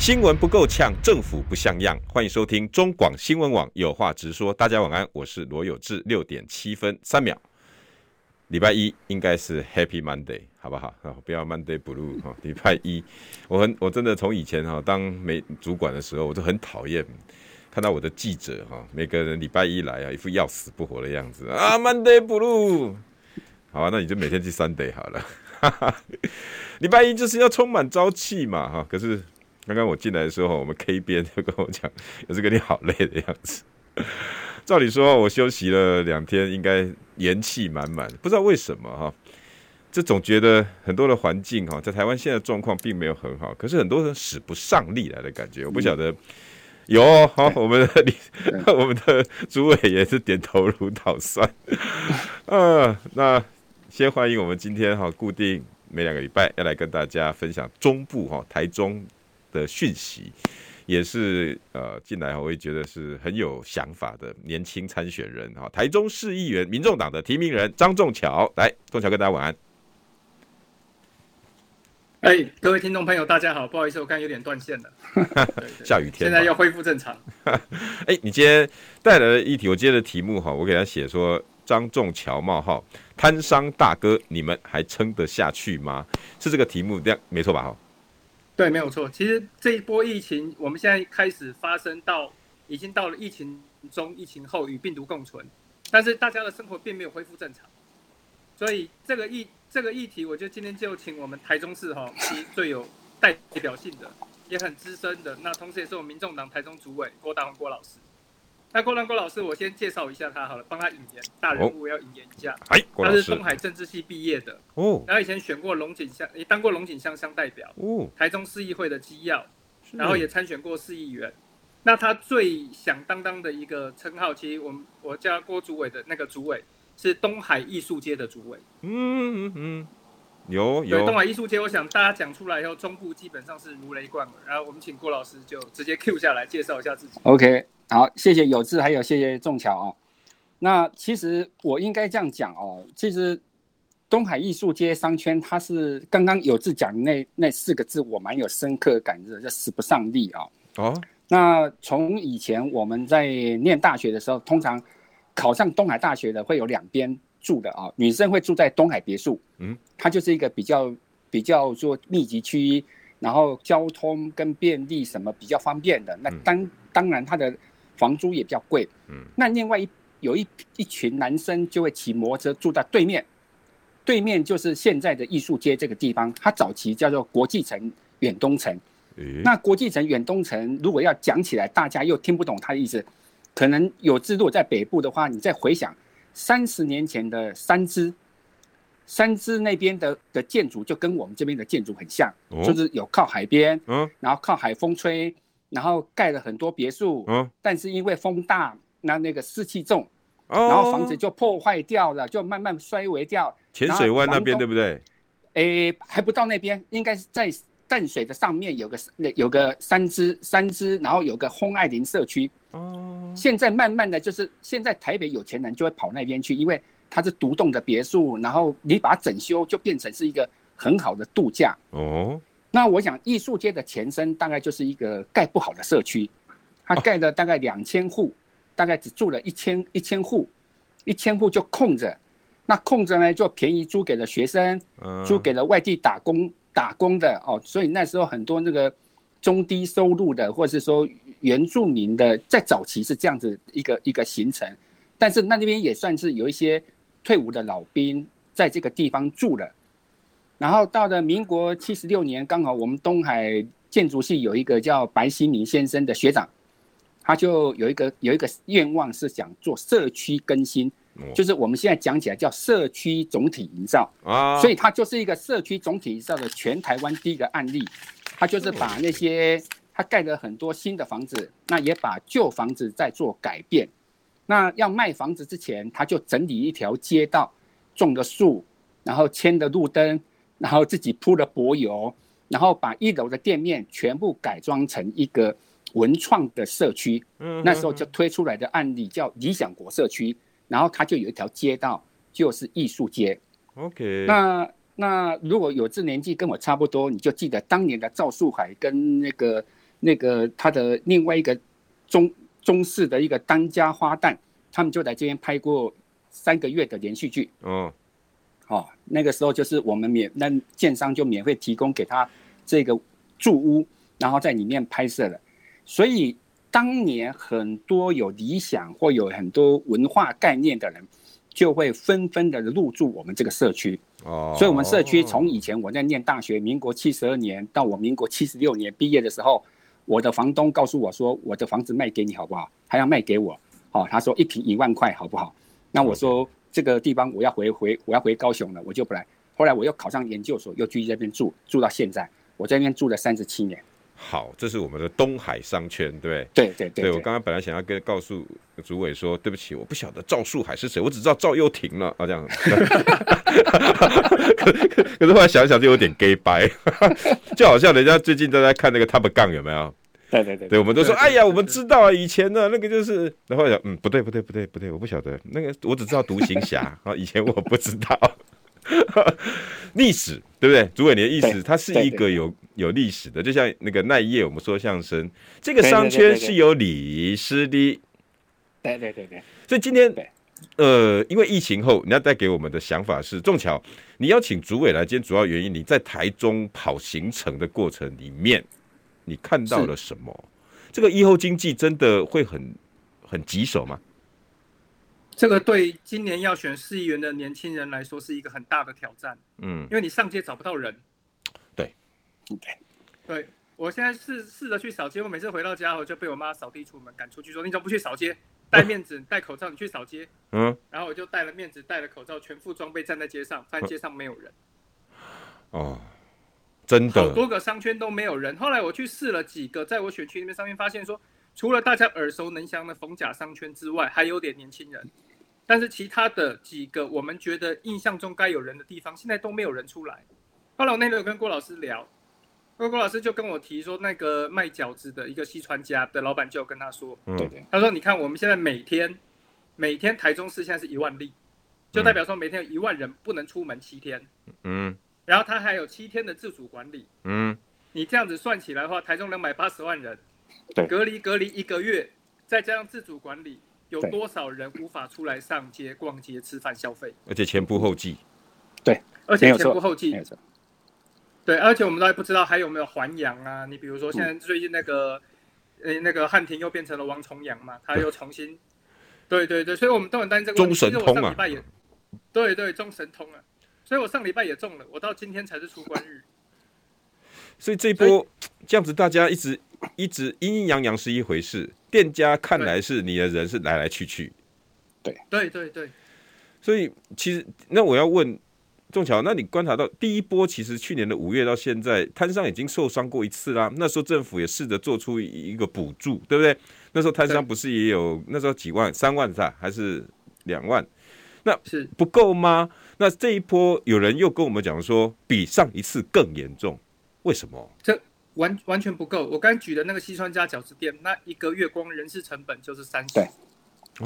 新闻不够呛，政府不像样。欢迎收听中广新闻网有话直说。大家晚安，我是罗有志。六点七分三秒，礼拜一应该是 Happy Monday，好不好？不要 Monday Blue 哈。礼拜一，我很我真的从以前哈当媒主管的时候，我就很讨厌看到我的记者哈，每个人礼拜一来啊，一副要死不活的样子啊，Monday Blue。好啊，那你就每天去 Sunday 好了。礼拜一就是要充满朝气嘛哈，可是。刚刚我进来的时候，我们 K 编就跟我讲，有这个你好累的样子。照理说，我休息了两天，应该元气满满。不知道为什么哈，这总觉得很多的环境哈，在台湾现在状况并没有很好，可是很多人使不上力来的感觉。我不晓得有哈，我们的 我们的主委也是点头如捣蒜。嗯，那先欢迎我们今天哈，固定每两个礼拜要来跟大家分享中部哈，台中。的讯息，也是呃进来我会觉得是很有想法的年轻参选人哈，台中市议员民众党的提名人张仲桥，来，仲桥跟大家晚安。哎、欸，各位听众朋友，大家好，不好意思，我看有点断线了，下雨天，现在要恢复正常。哎、欸，你今天带来的议题，我今天的题目哈，我给他写说张仲桥冒号摊商大哥，你们还撑得下去吗？是这个题目，这样没错吧？哈。对，没有错。其实这一波疫情，我们现在开始发生到，已经到了疫情中、疫情后与病毒共存，但是大家的生活并没有恢复正常。所以这个议这个议题，我觉得今天就请我们台中市哈，其实最有代表性的，也很资深的，那同时也是我们民众党台中主委郭大宏郭老师。那郭兰郭老师，我先介绍一下他好了，帮他引言，大人物要引言一下。哎、哦，他是东海政治系毕业的哦，然后以前选过龙井乡，也当过龙井乡乡代表哦，台中市议会的机要，然后也参选过市议员。那他最响当当的一个称号，其实我们我家郭主委的那个主委是东海艺术街的主委。嗯嗯嗯，有有。东海艺术街，我想大家讲出来以后，中部基本上是如雷贯耳。然后我们请郭老师就直接 Q 下来介绍一下自己。OK。好，谢谢有志，还有谢谢仲桥哦。那其实我应该这样讲哦，其实东海艺术街商圈，它是刚刚有志讲的那那四个字，我蛮有深刻感的，叫使不上力啊。哦，那从以前我们在念大学的时候，通常考上东海大学的会有两边住的啊，女生会住在东海别墅，嗯，它就是一个比较比较说密集区，然后交通跟便利什么比较方便的。那当当然它的。房租也比较贵，嗯，那另外一有一一群男生就会骑摩托车住在对面，对面就是现在的艺术街这个地方，它早期叫做国际城远东城，欸、那国际城远东城如果要讲起来，大家又听不懂它的意思，可能有知如果在北部的话，你再回想三十年前的三芝，三芝那边的的建筑就跟我们这边的建筑很像，哦、就是有靠海边，嗯，然后靠海风吹。然后盖了很多别墅，嗯，但是因为风大，那那个湿气重，哦，然后房子就破坏掉了，就慢慢衰微掉。浅水湾那边对不对？诶，还不到那边，应该是在淡水的上面有个有个三支三支，然后有个枫爱林社区。哦，现在慢慢的就是现在台北有钱人就会跑那边去，因为它是独栋的别墅，然后你把它整修就变成是一个很好的度假。哦。那我想，艺术街的前身大概就是一个盖不好的社区，它盖了大概两千户，大概只住了一千一千户，一千户就空着，那空着呢就便宜租给了学生，租给了外地打工打工的哦，所以那时候很多那个中低收入的或者是说原住民的，在早期是这样子一个一个形成，但是那那边也算是有一些退伍的老兵在这个地方住了。然后到了民国七十六年，刚好我们东海建筑系有一个叫白希明先生的学长，他就有一个有一个愿望是想做社区更新，就是我们现在讲起来叫社区总体营造。啊，所以他就是一个社区总体营造的全台湾第一个案例，他就是把那些他盖了很多新的房子，那也把旧房子在做改变，那要卖房子之前，他就整理一条街道，种的树，然后牵的路灯，然后自己铺了柏油，然后把一楼的店面全部改装成一个文创的社区。嗯，那时候就推出来的案例叫理想国社区，然后它就有一条街道就是艺术街。OK，那那如果有这年纪跟我差不多，你就记得当年的赵树海跟那个那个他的另外一个中。中式的一个当家花旦，他们就来这边拍过三个月的连续剧。哦，哦，那个时候就是我们免那建商就免费提供给他这个住屋，然后在里面拍摄了。所以当年很多有理想或有很多文化概念的人，就会纷纷的入住我们这个社区。哦，所以我们社区从以前我在念大学，民国七十二年到我民国七十六年毕业的时候。我的房东告诉我说：“我的房子卖给你好不好？还要卖给我。”哦，他说一平一万块好不好？那我说这个地方我要回回我要回高雄了，我就不来。后来我又考上研究所，又继续在这边住，住到现在，我在那边住了三十七年。好，这是我们的东海商圈，对对对对，对。我刚刚本来想要跟告诉主委说，对不起，我不晓得赵树海是谁，我只知道赵又廷了啊，这样。可可是后来想一想，就有点 gay 掰，就好像人家最近都在看那个 Top Gun 有没有？对对对，对，我们都说，哎呀，我们知道啊，以前的那个就是，然后讲，嗯，不对不对不对不对，我不晓得。那个，我只知道独行侠 啊，以前我不知道。历史，对不对？主委，你的意思，它是一个有有历史的，就像那个奈叶，我们说相声，这个商圈是有历史的，对对对对，所以今天，呃，因为疫情后，你要带给我们的想法是，仲巧，你邀请主委来，今天主要原因，你在台中跑行程的过程里面。你看到了什么？这个以后经济真的会很很棘手吗？这个对今年要选市议员的年轻人来说是一个很大的挑战。嗯，因为你上街找不到人。对，对，对我现在试试着去扫街，我每次回到家后就被我妈扫地出门赶出去，说你怎么不去扫街？戴面子、戴口罩，你去扫街。嗯，然后我就戴了面子、戴了口罩，全副装备站在街上，发现街上没有人。哦。真的，好多个商圈都没有人。后来我去试了几个，在我选区里面上面发现说，除了大家耳熟能详的逢甲商圈之外，还有点年轻人。但是其他的几个我们觉得印象中该有人的地方，现在都没有人出来。后来我那天有跟郭老师聊，郭郭老师就跟我提说，那个卖饺子的一个西川家的老板就跟他说，对对，他说你看我们现在每天每天台中市现在是一万例，就代表说每天有一万人不能出门七天。嗯。然后他还有七天的自主管理，嗯，你这样子算起来的话，台中两百八十万人，对，隔离隔离一个月，再加上自主管理，有多少人无法出来上街逛街、吃饭、消费？而且前仆后继，对，而且前仆后继，对，而且我们都还不知道还有没有还阳啊？你比如说现在最近那个，呃、嗯，那个汉庭又变成了王重阳嘛，他又重新，对对对，所以我们都很担心这个问题。中神通啊，对对，中神通啊。所以我上礼拜也中了，我到今天才是出关日。所以这一波这样子，大家一直一直阴阴阳阳是一回事，店家看来是你的人是来来去去。对对对对。所以其实那我要问仲巧，那你观察到第一波，其实去年的五月到现在，摊商已经受伤过一次啦。那时候政府也试着做出一个补助，对不对？那时候摊商不是也有那时候几万、三万是吧？还是两万？那是不够吗？那这一波有人又跟我们讲说，比上一次更严重，为什么？这完完全不够。我刚举的那个西川家饺子店，那一个月光人事成本就是三十。对，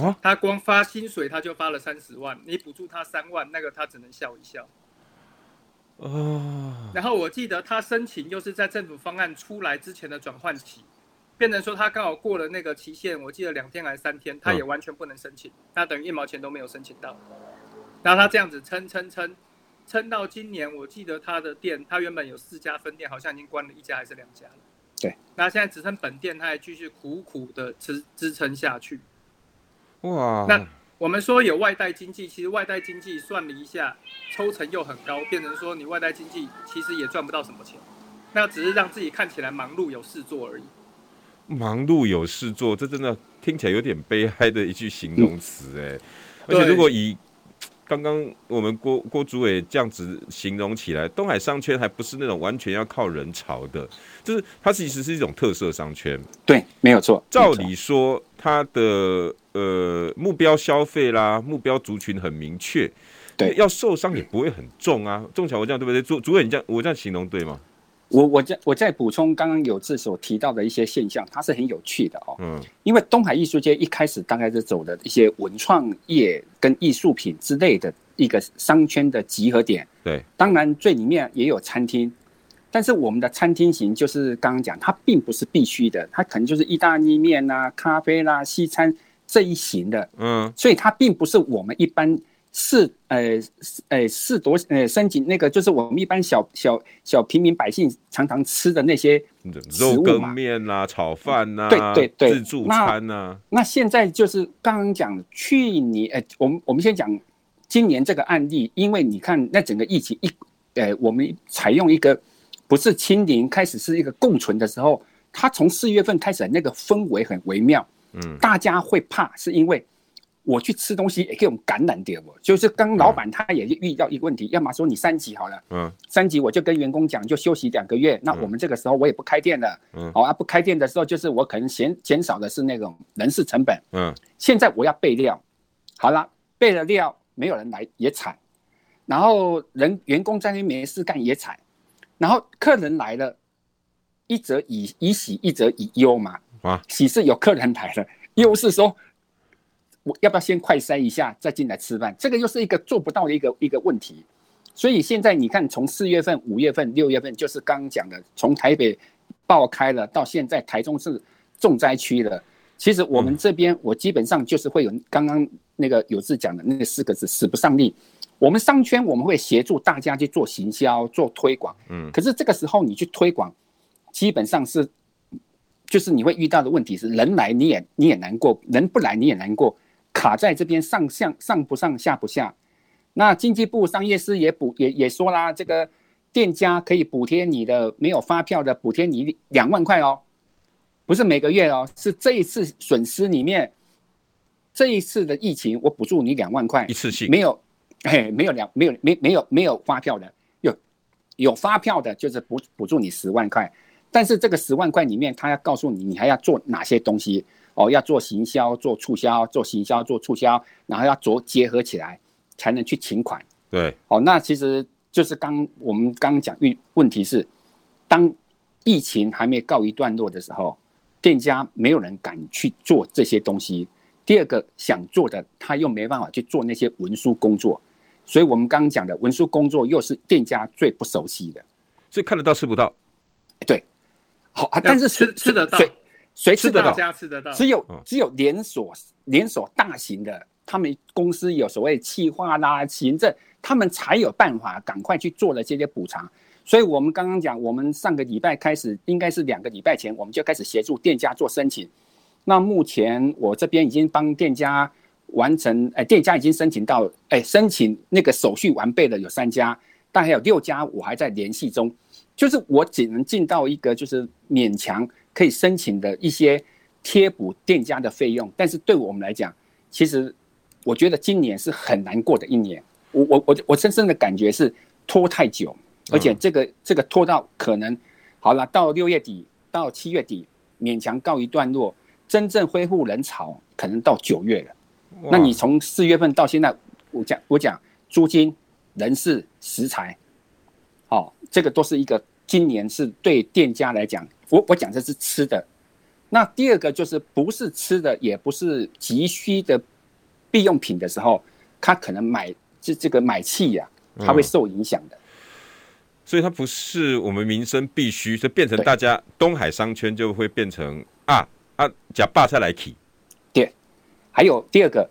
啊，他光发薪水他就发了三十万，你补助他三万，那个他只能笑一笑。哦。然后我记得他申请又是在政府方案出来之前的转换期，变成说他刚好过了那个期限，我记得两天还是三天，他也完全不能申请，那等于一毛钱都没有申请到。然后他这样子撑撑撑，撑到今年，我记得他的店，他原本有四家分店，好像已经关了一家还是两家了。对，那现在只剩本店，他还继续苦苦的支支撑下去。哇！那我们说有外带经济，其实外带经济算了一下，抽成又很高，变成说你外带经济其实也赚不到什么钱，那只是让自己看起来忙碌有事做而已。忙碌有事做，这真的听起来有点悲哀的一句形容词哎，而且如果以刚刚我们郭郭主委这样子形容起来，东海商圈还不是那种完全要靠人潮的，就是它其实是一种特色商圈。对，没有错。照理说，它的呃目标消费啦，目标族群很明确，对，要受伤也不会很重啊。中巧，我这样对不对？主主委，你这样我这样形容对吗？我我再我再补充刚刚有志所提到的一些现象，它是很有趣的哦。嗯，因为东海艺术街一开始大概是走的一些文创业跟艺术品之类的一个商圈的集合点。对，当然最里面也有餐厅，但是我们的餐厅型就是刚刚讲，它并不是必须的，它可能就是意大利面啊、咖啡啦、啊、西餐这一型的。嗯，所以它并不是我们一般。是呃呃是多呃申请那个就是我们一般小小小平民百姓常常吃的那些肉羹面呐、炒饭呐、对对对，自助餐呐、啊。那现在就是刚刚讲去年呃，我们我们先讲今年这个案例，因为你看那整个疫情一呃，我们采用一个不是清零，开始是一个共存的时候，它从四月份开始那个氛围很微妙，嗯，大家会怕是因为。我去吃东西也可以用感染点，我就是刚老板他也遇到一个问题，要么说你三级好了，嗯，三级我就跟员工讲就休息两个月，那我们这个时候我也不开店了，嗯，好啊，不开店的时候就是我可能减减少的是那种人事成本，嗯，现在我要备料，好了，备了料没有人来也惨，然后人员工在那没事干也惨，然后客人来了，一则以以喜一则以忧嘛，啊，喜是有客人来了，忧是说。我要不要先快筛一下再进来吃饭？这个又是一个做不到的一个一个问题。所以现在你看，从四月份、五月份、六月份，就是刚刚讲的，从台北爆开了，到现在台中是重灾区了。其实我们这边，我基本上就是会有刚刚那个有志讲的那四个字：使不上力。我们商圈我们会协助大家去做行销、做推广。嗯。可是这个时候你去推广，基本上是就是你会遇到的问题是：人来你也你也难过，人不来你也难过。卡在这边上向上不上下不下，那经济部商业司也补也也说啦，这个店家可以补贴你的没有发票的补贴你两万块哦，不是每个月哦，是这一次损失里面，这一次的疫情我补助你两万块，一次性。没有，嘿，没有两没有没没有没有发票的，有有发票的就是补补助你十万块，但是这个十万块里面他要告诉你你还要做哪些东西。哦，要做行销、做促销、做行销、做促销，然后要做结合起来，才能去请款。对，哦，那其实就是刚我们刚刚讲，运问题是，当疫情还没告一段落的时候，店家没有人敢去做这些东西。第二个想做的，他又没办法去做那些文书工作，所以我们刚刚讲的文书工作又是店家最不熟悉的，所以看得到吃不到。对，好啊，但是吃吃得到。谁吃得到？吃得到。只有只有连锁连锁大型的，他们公司有所谓企划啦、行政，他们才有办法赶快去做了这些补偿。所以我们刚刚讲，我们上个礼拜开始，应该是两个礼拜前，我们就开始协助店家做申请。那目前我这边已经帮店家完成，哎，店家已经申请到，哎，申请那个手续完备的有三家，但还有六家我还在联系中。就是我只能进到一个，就是勉强。可以申请的一些贴补店家的费用，但是对我们来讲，其实我觉得今年是很难过的一年。我我我我深深的感觉是拖太久，而且这个这个拖到可能好了，到六月底到七月底勉强告一段落，真正恢复人潮可能到九月了。那你从四月份到现在，我讲我讲租金、人事、食材，哦，这个都是一个今年是对店家来讲。我我讲的是吃的，那第二个就是不是吃的，也不是急需的必用品的时候，他可能买这这个买气呀，他会受影响的。所以它不是我们民生必须，就变成大家东海商圈就会变成啊啊假霸菜来起。对，还有第二个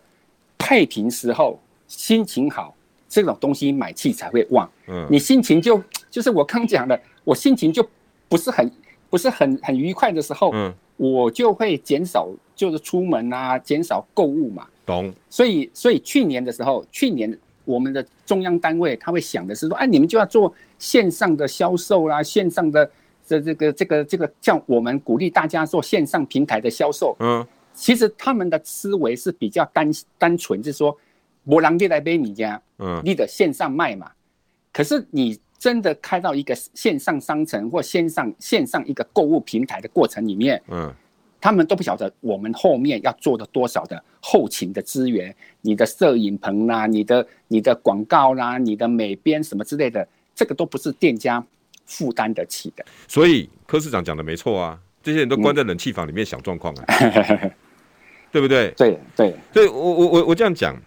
太平时候心情好，这种东西买气才会旺。嗯，你心情就就是我刚讲的，我心情就不是很。不是很很愉快的时候，嗯，我就会减少，就是出门啊，减少购物嘛。懂。所以，所以去年的时候，去年我们的中央单位他会想的是说，哎，你们就要做线上的销售啦，线上的这这个这个这个叫我们鼓励大家做线上平台的销售。嗯，其实他们的思维是比较单单纯，就是说，我让你来买你家，嗯，你得线上卖嘛。可是你真的开到一个线上商城或线上线上一个购物平台的过程里面，嗯，他们都不晓得我们后面要做的多少的后勤的资源，你的摄影棚啦，你的你的广告啦，你的美编什么之类的，这个都不是店家负担得起的。所以柯市长讲的没错啊，这些人都关在冷气房里面想状况啊。对不对？对对，所以我我我我这样讲，就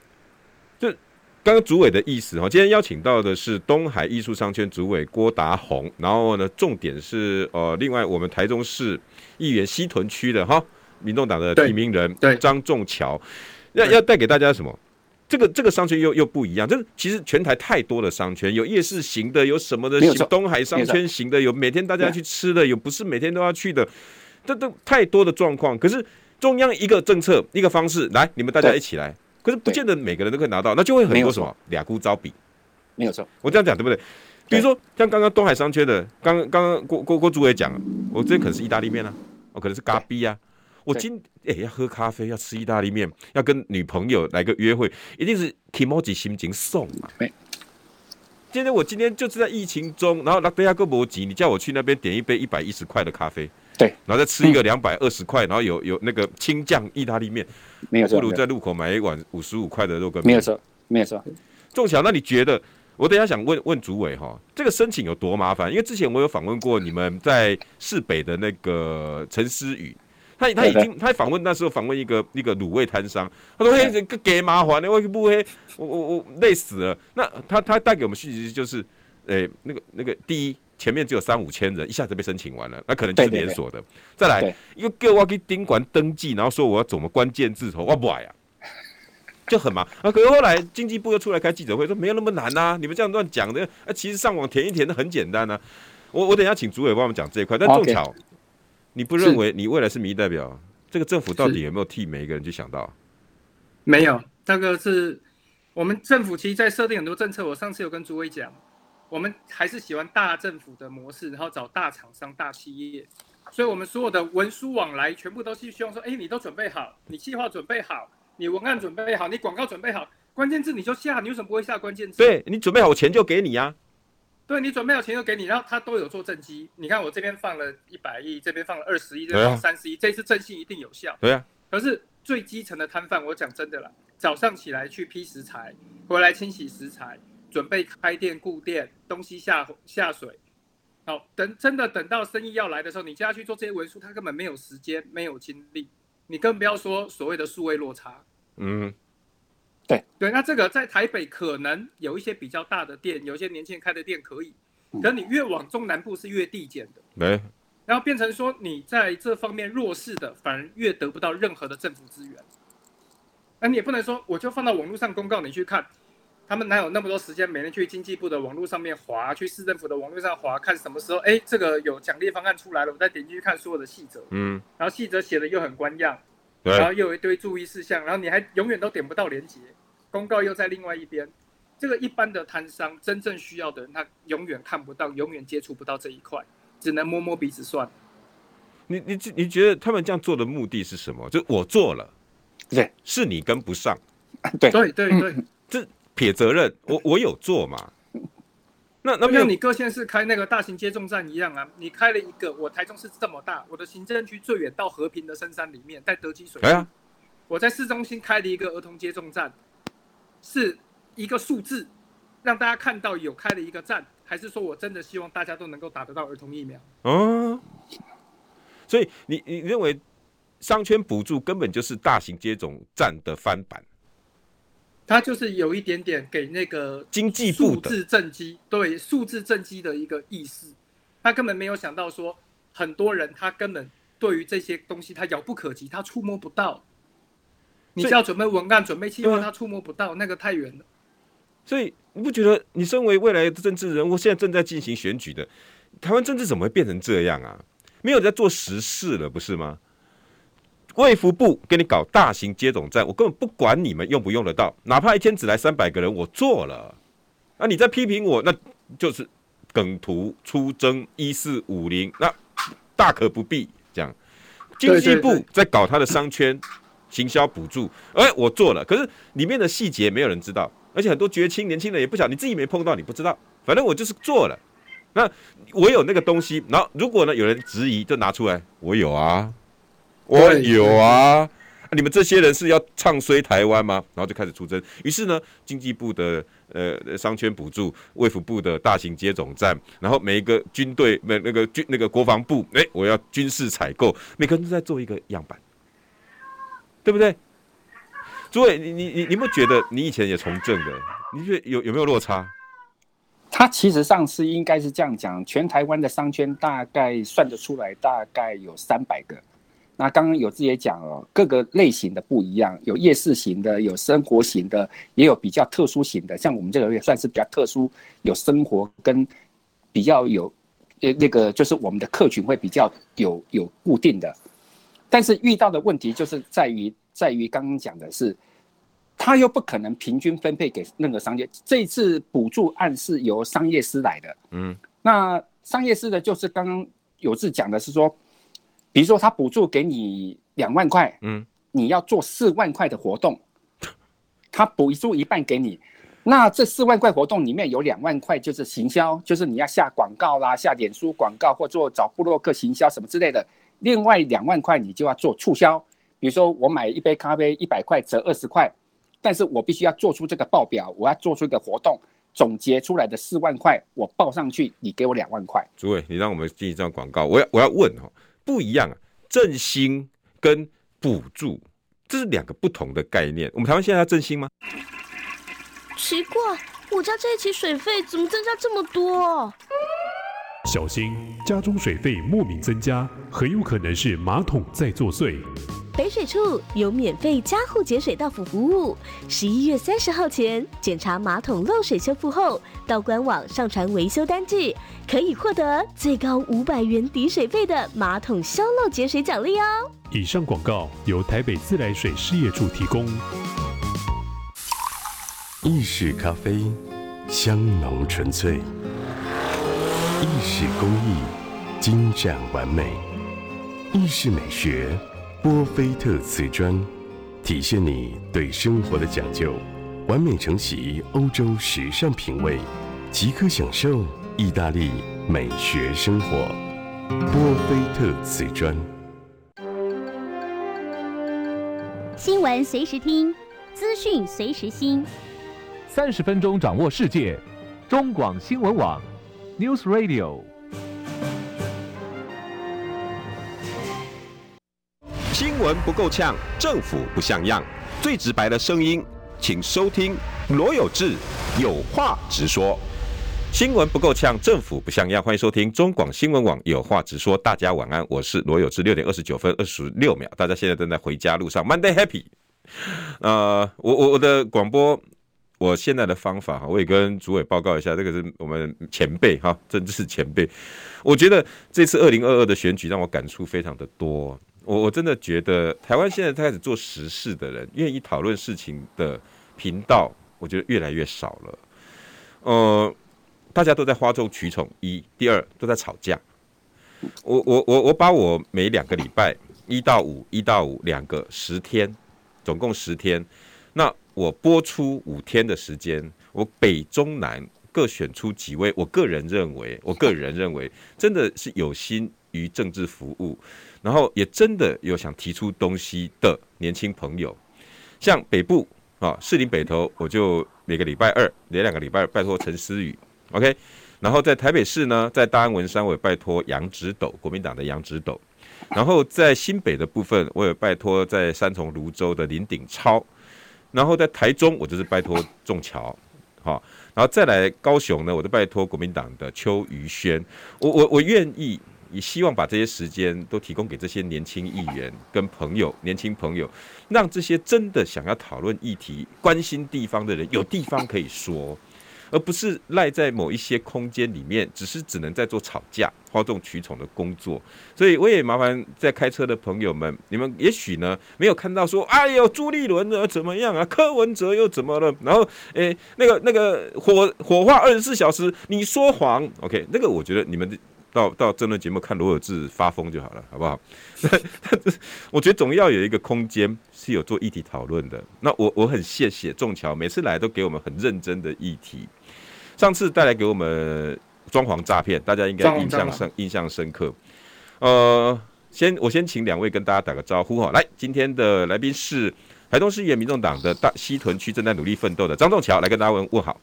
刚刚主委的意思哈。今天邀请到的是东海艺术商圈主委郭达宏，然后呢，重点是呃，另外我们台中市议员西屯区的哈，民众党的提名人张仲桥，要要带给大家什么？这个这个商圈又又不一样，这其实全台太多的商圈，有夜市型的，有什么的，东海商圈型的，有每天大家去吃的，有不是每天都要去的，这都太多的状况，可是。中央一个政策一个方式来，你们大家一起来，可是不见得每个人都可以拿到，那就会很多什么俩孤招比，没有错，我这样讲对不对？比如说像刚刚东海商圈的，刚刚刚郭郭郭主委讲，我这可能是意大利面啊，我可能是咖啡啊，我今哎、欸、要喝咖啡，要吃意大利面，要跟女朋友来个约会，一定是 kimoji 心情送嘛。今天我今天就是在疫情中，然后拉德亚哥摩吉，你叫我去那边点一杯一百一十块的咖啡。对，然后再吃一个两百二十块，然后有有那个青酱意大利面，没有错。不如在路口买一碗五十五块的肉羹面。没有错，没有错。仲桥，那你觉得？我等一下想问问主委哈，这个申请有多麻烦？因为之前我有访问过你们在市北的那个陈思宇，他他已经他访问那时候访问一个一个卤味摊商，他说嘿，这个给麻烦的，我不会，我我我累死了。那他他带给我们讯息就是，诶，那个那个第一。前面只有三五千人，一下子被申请完了，那可能就是连锁的。再来，又给我去宾馆登记，然后说我要怎么关键字头，我不爱呀，就很忙。啊。可是后来经济部又出来开记者会，说没有那么难呐、啊，你们这样乱讲的，啊，其实上网填一填的很简单呐、啊。我我等一下请主委帮我们讲这一块。但仲巧，你不认为你未来是民意代表，这个政府到底有没有替每一个人去想到？没有，那个是我们政府其实在设定很多政策。我上次有跟主委讲。我们还是喜欢大政府的模式，然后找大厂商、大企业，所以我们所有的文书往来全部都是希望说，哎，你都准备好，你计划准备好，你文案准备好，你广告准备好，关键字你就下，你为什么不会下关键字？对，你准备好，我钱就给你呀、啊。对，你准备好钱就给你，然后他都有做正绩。你看我这边放了一百亿，这边放了二十亿，这边放三十亿，这次正信一定有效。对啊。可是最基层的摊贩，我讲真的啦，早上起来去批食材，回来清洗食材。准备开店顾店，东西下下水，好，等真的等到生意要来的时候，你叫他去做这些文书，他根本没有时间，没有精力，你更不要说所谓的数位落差。嗯，对对，那这个在台北可能有一些比较大的店，有一些年轻人开的店可以，可你越往中南部是越递减的，没，然后变成说你在这方面弱势的，反而越得不到任何的政府资源。那你也不能说我就放到网络上公告，你去看。他们哪有那么多时间，每天去经济部的网络上面划，去市政府的网络上划，看什么时候哎，这个有奖励方案出来了，我再点进去看所有的细则。嗯，然后细则写的又很官样，然后又有一堆注意事项，然后你还永远都点不到连接，公告又在另外一边。这个一般的摊商真正需要的人，他永远看不到，永远接触不到这一块，只能摸摸鼻子算。你你你觉得他们这样做的目的是什么？就我做了，对，是你跟不上，对对对对，这。撇责任，我我有做嘛？那那像你各县市开那个大型接种站一样啊，你开了一个，我台中市这么大，我的行政区最远到和平的深山里面，在德基水对。啊、我在市中心开了一个儿童接种站，是一个数字，让大家看到有开了一个站，还是说我真的希望大家都能够打得到儿童疫苗？哦，所以你你认为商圈补助根本就是大型接种站的翻版？他就是有一点点给那个经济部的数字政绩，对数字政绩的一个意思，他根本没有想到说，很多人他根本对于这些东西他遥不可及，他触摸不到。你只要准备文案、准备计划，他触摸不到，那个太远了。所以你不觉得，你身为未来的政治人物，现在正在进行选举的台湾政治，怎么会变成这样啊？没有在做实事了，不是吗？卫福部给你搞大型接种站，我根本不管你们用不用得到，哪怕一天只来三百个人，我做了。啊，你在批评我，那就是梗图出征一四五零，那大可不必这样。经济部在搞他的商圈，行销补助，哎，我做了，可是里面的细节没有人知道，而且很多绝青年轻人也不晓，你自己没碰到，你不知道，反正我就是做了。那我有那个东西，然后如果呢有人质疑，就拿出来，我有啊，我有啊。你们这些人是要唱衰台湾吗？然后就开始出征。于是呢，经济部的呃商圈补助，卫福部的大型接种站，然后每一个军队、每那个军那个国防部，哎，我要军事采购，每个人都在做一个样板，对不对？诸位，你你你你有没有觉得你以前也从政的？你觉得有有没有落差？他其实上次应该是这样讲，全台湾的商圈大概算得出来，大概有三百个。那刚刚有志也讲了，各个类型的不一样，有夜市型的，有生活型的，也有比较特殊型的。像我们这个也算是比较特殊，有生活跟比较有呃那个，就是我们的客群会比较有有固定的。但是遇到的问题就是在于在于刚刚讲的是，他又不可能平均分配给任何商业。这一次补助案是由商业司来的，嗯，那商业司的就是刚刚有志讲的是说。比如说，他补助给你两万块，嗯，你要做四万块的活动，他补助一半给你，那这四万块活动里面有两万块就是行销，就是你要下广告啦，下脸书广告或做找布洛克行销什么之类的。另外两万块你就要做促销，比如说我买一杯咖啡一百块折二十块，但是我必须要做出这个报表，我要做出一个活动，总结出来的四万块我报上去，你给我两万块。诸位，你让我们进一张广告，我要我要问哦。不一样啊，振兴跟补助，这是两个不同的概念。我们台湾现在要振兴吗？奇怪，我家这一期水费怎么增加这么多？小心，家中水费莫名增加，很有可能是马桶在作祟。北水处有免费加户节水到府服务，十一月三十号前检查马桶漏水修复后，到官网上传维修单据，可以获得最高五百元抵水费的马桶消漏节水奖励哦。以上广告由台北自来水事业处提供。意式咖啡，香浓纯粹；意式工艺，精湛完美；意式美学。波菲特瓷砖，体现你对生活的讲究，完美承袭欧洲时尚品味，即刻享受意大利美学生活。波菲特瓷砖。新闻随时听，资讯随时新，三十分钟掌握世界。中广新闻网，News Radio。新闻不够呛，政府不像样，最直白的声音，请收听罗有志有话直说。新闻不够呛，政府不像样，欢迎收听中广新闻网有话直说。大家晚安，我是罗有志。六点二十九分二十六秒，大家现在正在回家路上，Monday Happy。呃，我我我的广播，我现在的方法哈，我也跟主委报告一下，这个是我们前辈哈，政治前辈。我觉得这次二零二二的选举让我感触非常的多。我我真的觉得台湾现在开始做实事的人，愿意讨论事情的频道，我觉得越来越少了。呃，大家都在哗众取宠，一，第二都在吵架。我我我我把我每两个礼拜一到五一到五两个十天，总共十天，那我播出五天的时间，我北中南各选出几位，我个人认为，我个人认为 真的是有心于政治服务。然后也真的有想提出东西的年轻朋友，像北部啊，士林北投，我就每个礼拜二连两个礼拜拜托陈思宇，OK。然后在台北市呢，在大安文山，我也拜托杨直斗，国民党的杨直斗。然后在新北的部分，我也拜托在三重泸州的林鼎超。然后在台中，我就是拜托仲桥，好。然后再来高雄呢，我就拜托国民党的邱于轩。我我我愿意。也希望把这些时间都提供给这些年轻议员跟朋友、年轻朋友，让这些真的想要讨论议题、关心地方的人有地方可以说，而不是赖在某一些空间里面，只是只能在做吵架、哗众取宠的工作。所以我也麻烦在开车的朋友们，你们也许呢没有看到说，哎呦朱立伦呢怎么样啊？柯文哲又怎么了？然后诶那个那个火火化二十四小时，你说谎？OK，那个我觉得你们。到到政论节目看罗有志发疯就好了，好不好？我觉得总要有一个空间是有做议题讨论的。那我我很谢谢仲桥，每次来都给我们很认真的议题。上次带来给我们装潢诈骗，大家应该印象深印象深刻。呃，先我先请两位跟大家打个招呼哈。来，今天的来宾是台东市议员民众党的大西屯区正在努力奋斗的张仲桥，来跟大家问问好。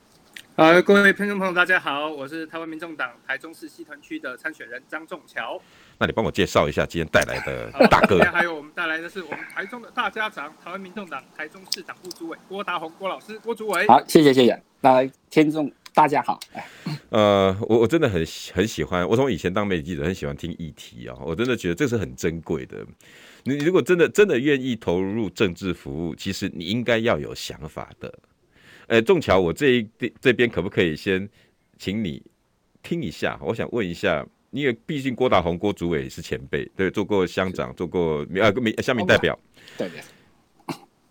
好，各位听众朋友，大家好，我是台湾民众党台中市西屯区的参选人张仲桥。那你帮我介绍一下今天带来的大哥。今天还有我们带来的是我们台中的大家长，台湾民众党台中市党部主委郭达宏郭老师，郭主委。好，谢谢谢谢。来，听众大家好。呃，我我真的很很喜欢，我从以前当媒体记者很喜欢听议题啊，我真的觉得这是很珍贵的。你如果真的真的愿意投入政治服务，其实你应该要有想法的。呃，仲桥，我这一这边可不可以先请你听一下？我想问一下，因为毕竟郭大宏郭主委是前辈，对，做过乡长，做过呃民乡民代表，对对。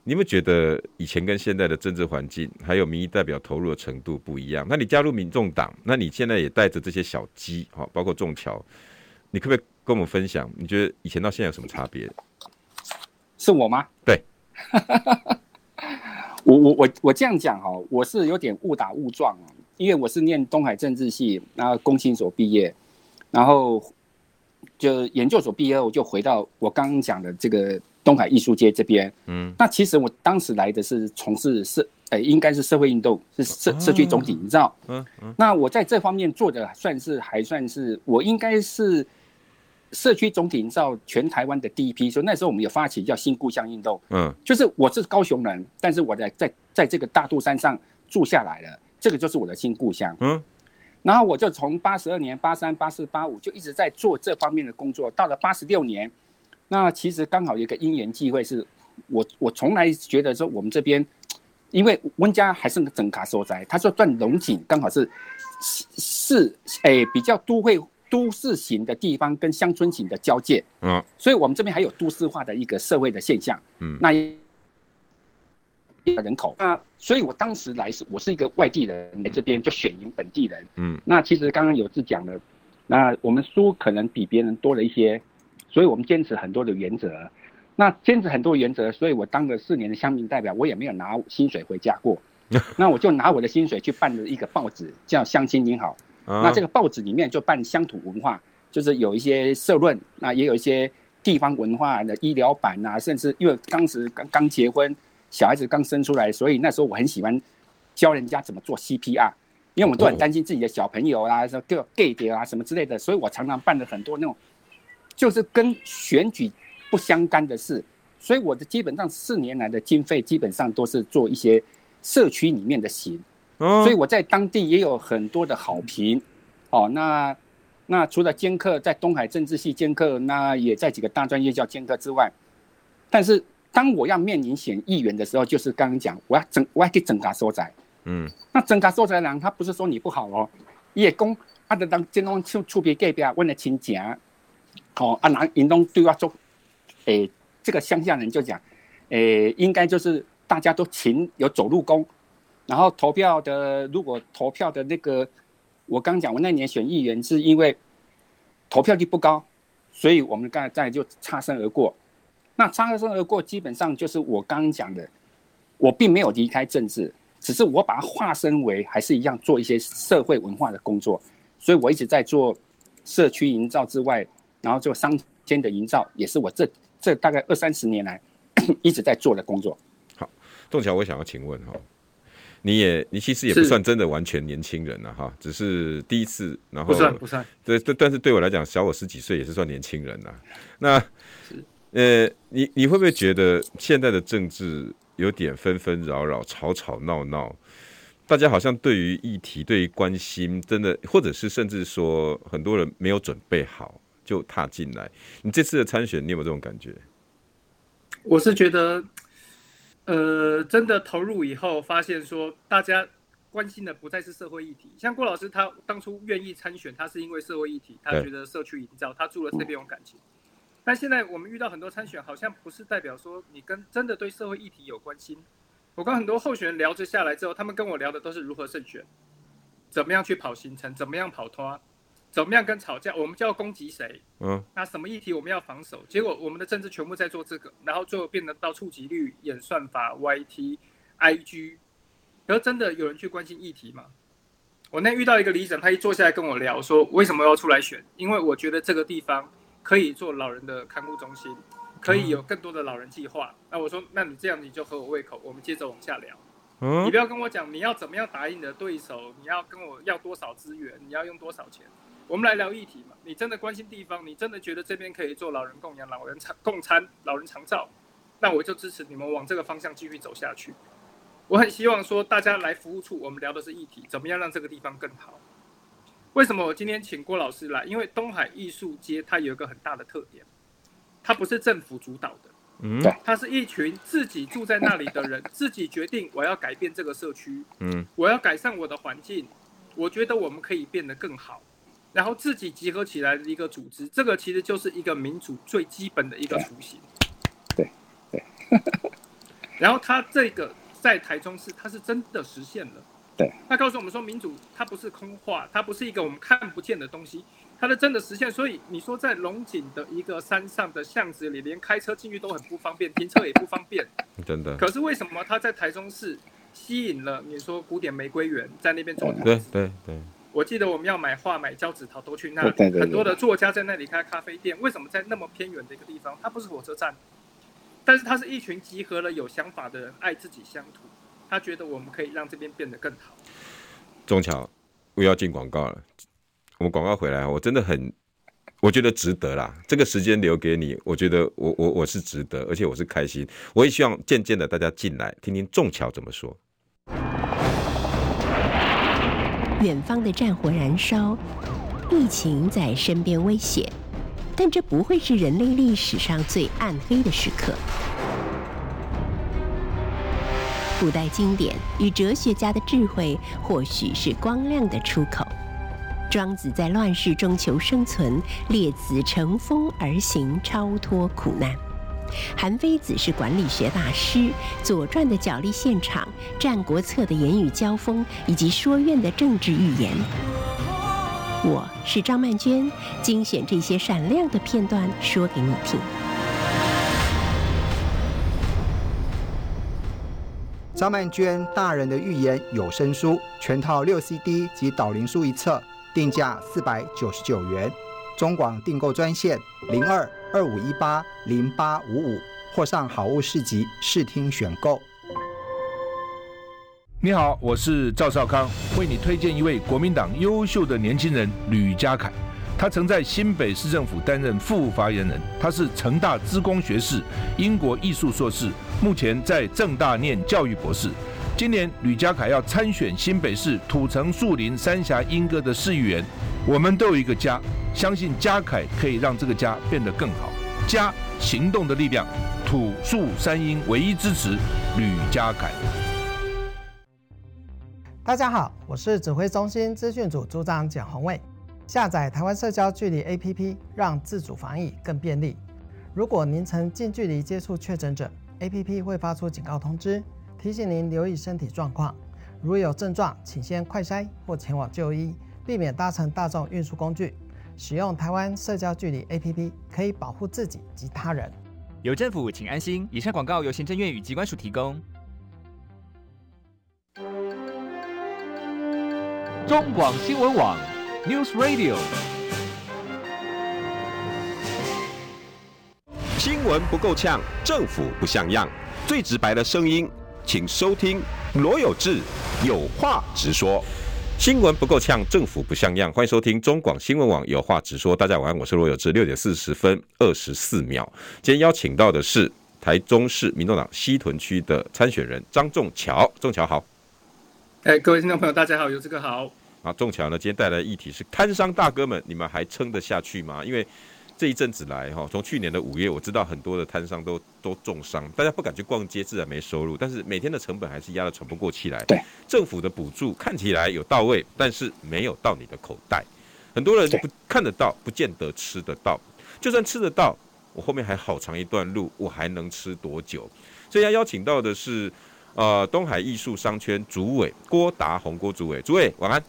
你有没有觉得以前跟现在的政治环境，还有民意代表投入的程度不一样？那你加入民众党，那你现在也带着这些小鸡，哈，包括仲桥，你可不可以跟我们分享？你觉得以前到现在有什么差别？是我吗？对。我我我我这样讲哈，我是有点误打误撞啊，因为我是念东海政治系，然后工信所毕业，然后就研究所毕业，我就回到我刚刚讲的这个东海艺术街这边。嗯，那其实我当时来的是从事社，呃，应该是社会运动，是社社区总体营造。嗯嗯，那我在这方面做的算是还算是，我应该是。社区总体营造全台湾的第一批，所以那时候我们有发起叫新故乡运动。嗯，就是我是高雄人，但是我在在在这个大肚山上住下来了，这个就是我的新故乡。嗯，然后我就从八十二年、八三、八四、八五就一直在做这方面的工作，到了八十六年，那其实刚好有一个因缘际会，是我我从来觉得说我们这边，因为温家还是个整卡所在，他说断龙井刚好是是诶、欸、比较都会。都市型的地方跟乡村型的交界，嗯，所以我们这边还有都市化的一个社会的现象，嗯，那一个人口，那所以我当时来是，我是一个外地人来这边就选赢本地人，嗯，那其实刚刚有志讲了，那我们书可能比别人多了一些，所以我们坚持很多的原则，那坚持很多原则，所以我当了四年的乡民代表，我也没有拿薪水回家过，那我就拿我的薪水去办了一个报纸，叫乡亲您好。那这个报纸里面就办乡土文化，就是有一些社论，那也有一些地方文化的医疗版啊，甚至因为当时刚刚结婚，小孩子刚生出来，所以那时候我很喜欢教人家怎么做 CPR，因为我们都很担心自己的小朋友啊，说 gay 点啊什么之类的，所以我常常办了很多那种，就是跟选举不相干的事，所以我的基本上四年来的经费基本上都是做一些社区里面的行。所以我在当地也有很多的好评，哦，那那除了兼课在东海政治系兼课，那也在几个大专院校兼课之外，但是当我要面临选议员的时候，就是刚刚讲，我要整，我要去整卡所在，嗯，那整卡所在人，他不是说你不好哦，也讲啊，的当这种厝厝边隔壁问的亲戚，哦，啊，那引东对我做，诶，这个乡下人就讲，诶，应该就是大家都勤有走路工。然后投票的，如果投票的那个，我刚讲，我那年选议员是因为投票率不高，所以我们刚才在就擦身而过。那擦身而过，基本上就是我刚讲的，我并没有离开政治，只是我把它化身为还是一样做一些社会文化的工作。所以我一直在做社区营造之外，然后做商圈的营造，也是我这这大概二三十年来 一直在做的工作。好，仲桥，我想要请问哈。你也，你其实也不算真的完全年轻人了哈，只是第一次，然后不算不算，对对，但是对我来讲，小我十几岁也是算年轻人呐。那，呃，你你会不会觉得现在的政治有点纷纷扰扰、吵吵闹闹？大家好像对于议题、对于关心，真的，或者是甚至说很多人没有准备好就踏进来。你这次的参选，你有没有这种感觉？我是觉得。呃，真的投入以后，发现说大家关心的不再是社会议题。像郭老师，他当初愿意参选，他是因为社会议题，他觉得社区营造，他住了这边有感情。但现在我们遇到很多参选，好像不是代表说你跟真的对社会议题有关心。我跟很多候选人聊着下来之后，他们跟我聊的都是如何胜选，怎么样去跑行程，怎么样跑拖。怎么样跟吵架，我们就要攻击谁？嗯，那什么议题我们要防守？结果我们的政治全部在做这个，然后最后变得到触及率、演算法、YT、IG，可是真的有人去关心议题吗？我那遇到一个里长，他一坐下来跟我聊说，为什么要出来选？因为我觉得这个地方可以做老人的看护中心，可以有更多的老人计划。那我说，那你这样你就合我胃口，我们接着往下聊。你不要跟我讲你要怎么样打赢你的对手，你要跟我要多少资源，你要用多少钱。我们来聊议题嘛。你真的关心地方，你真的觉得这边可以做老人共养、老人长共餐、老人长照，那我就支持你们往这个方向继续走下去。我很希望说大家来服务处，我们聊的是议题，怎么样让这个地方更好。为什么我今天请郭老师来？因为东海艺术街它有一个很大的特点，它不是政府主导的，嗯，它是一群自己住在那里的人自己决定我要改变这个社区，嗯，我要改善我的环境，我觉得我们可以变得更好。然后自己集合起来的一个组织，这个其实就是一个民主最基本的一个雏形。对对。然后他这个在台中市，他是真的实现了。对。他告诉我们说，民主它不是空话，它不是一个我们看不见的东西，它是真的实现。所以你说在龙井的一个山上的巷子里，连开车进去都很不方便，停车也不方便。真的。可是为什么他在台中市吸引了你说古典玫瑰园在那边做？对对对。我记得我们要买画、买胶纸桃都去那里，对对对对，很多的作家在那里开咖啡店。为什么在那么偏远的一个地方？它不是火车站，但是它是一群集合了有想法的人，爱自己乡土。他觉得我们可以让这边变得更好。中桥，我要进广告了。我们广告回来，我真的很，我觉得值得啦。这个时间留给你，我觉得我我我是值得，而且我是开心。我也希望渐渐的大家进来听听中桥怎么说。远方的战火燃烧，疫情在身边威胁，但这不会是人类历史上最暗黑的时刻。古代经典与哲学家的智慧，或许是光亮的出口。庄子在乱世中求生存，列子乘风而行，超脱苦难。韩非子是管理学大师，《左传》的角力现场，《战国策》的言语交锋，以及《说苑》的政治预言。我是张曼娟，精选这些闪亮的片段，说给你听。张曼娟大人的预言有声书全套六 CD 及导灵书一册，定价四百九十九元。中广订购专线零二二五一八零八五五，或上好物市集试听选购。你好，我是赵少康，为你推荐一位国民党优秀的年轻人吕家凯。他曾在新北市政府担任副发言人，他是成大资工学士、英国艺术硕士，目前在政大念教育博士。今年吕家凯要参选新北市土城树林三峡莺歌的市议员。我们都有一个家，相信家凯可以让这个家变得更好。家，行动的力量，土树三莺唯一支持吕家凯。大家好，我是指挥中心资讯组组长蒋宏卫。下载台湾社交距离 APP，让自主防疫更便利。如果您曾近距离接触确诊者，APP 会发出警告通知，提醒您留意身体状况。如有症状，请先快筛或前往就医，避免搭乘大众运输工具。使用台湾社交距离 APP 可以保护自己及他人。有政府，请安心。以上广告由行政院与机关署提供。中广新闻网。News Radio，新闻不够呛，政府不像样，最直白的声音，请收听罗有志有话直说。新闻不够呛，政府不像样，欢迎收听中广新闻网有话直说。大家晚安，我是罗有志，六点四十分二十四秒。今天邀请到的是台中市民众党西屯区的参选人张仲桥，仲桥好。哎，各位听众朋友，大家好，有这个好。啊，仲桥呢？今天带来的议题是摊商大哥们，你们还撑得下去吗？因为这一阵子来哈，从去年的五月，我知道很多的摊商都都重伤，大家不敢去逛街，自然没收入。但是每天的成本还是压得喘不过气来。对，政府的补助看起来有到位，但是没有到你的口袋。很多人不看得到，不见得吃得到。就算吃得到，我后面还好长一段路，我还能吃多久？所以要邀请到的是。呃，东海艺术商圈主委郭达宏，郭主委，主委晚安。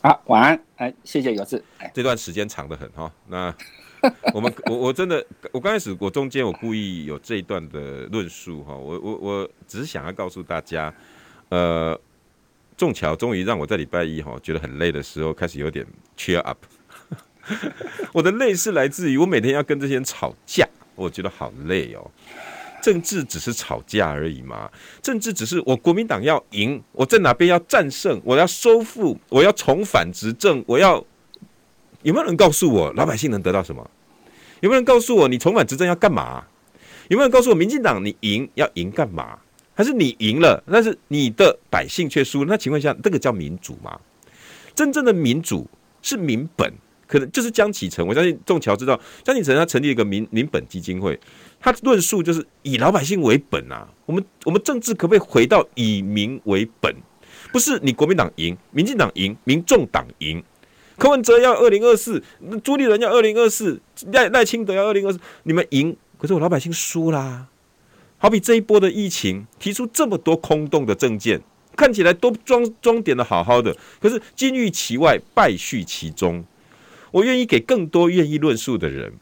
好，晚安。哎，谢谢有志。哎，这段时间长得很哈。那 我们我我真的我刚开始我中间我故意有这一段的论述哈，我我我只是想要告诉大家，呃，仲桥终于让我在礼拜一哈觉得很累的时候开始有点 cheer up。我的累是来自于我每天要跟这些人吵架，我觉得好累哦。政治只是吵架而已嘛？政治只是我国民党要赢，我在哪边要战胜，我要收复，我要重返执政，我要有没有人告诉我老百姓能得到什么？有没有人告诉我你重返执政要干嘛？有没有人告诉我民进党你赢要赢干嘛？还是你赢了，但是你的百姓却输了？那情况下，这个叫民主吗？真正的民主是民本。可能就是江启臣，我相信仲桥知道江启臣他成立一个民民本基金会，他论述就是以老百姓为本啊。我们我们政治可不可以回到以民为本？不是你国民党赢，民进党赢，民众党赢。柯文哲要二零二四，朱立伦要二零二四，赖赖清德要二零二四，你们赢，可是我老百姓输啦。好比这一波的疫情，提出这么多空洞的政见，看起来都装装点的好好的，可是金玉其外，败絮其中。我愿意给更多愿意论述的人，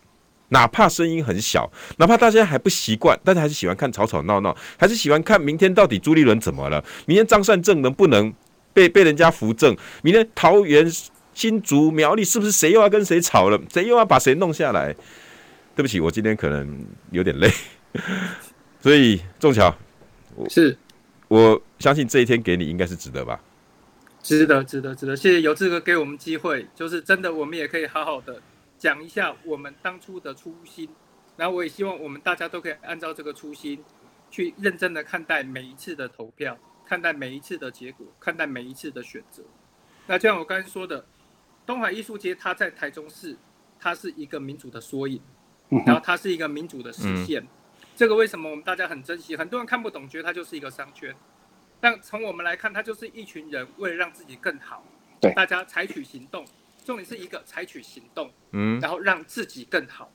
哪怕声音很小，哪怕大家还不习惯，大家还是喜欢看吵吵闹闹，还是喜欢看明天到底朱立伦怎么了？明天张善政能不能被被人家扶正？明天桃园、新竹、苗栗是不是谁又要跟谁吵了？谁又要把谁弄下来？对不起，我今天可能有点累，所以仲桥，是，我相信这一天给你应该是值得吧。值得，值得，值得！谢谢有志哥给我们机会，就是真的，我们也可以好好的讲一下我们当初的初心。然后我也希望我们大家都可以按照这个初心，去认真的看待每一次的投票，看待每一次的结果，看待每一次的选择。那就像我刚才说的，东海艺术街它在台中市，它是一个民主的缩影，然后它是一个民主的实现。这个为什么我们大家很珍惜？很多人看不懂，觉得它就是一个商圈。但从我们来看，它就是一群人为了让自己更好，对大家采取行动，重点是一个采取行动，嗯，然后让自己更好，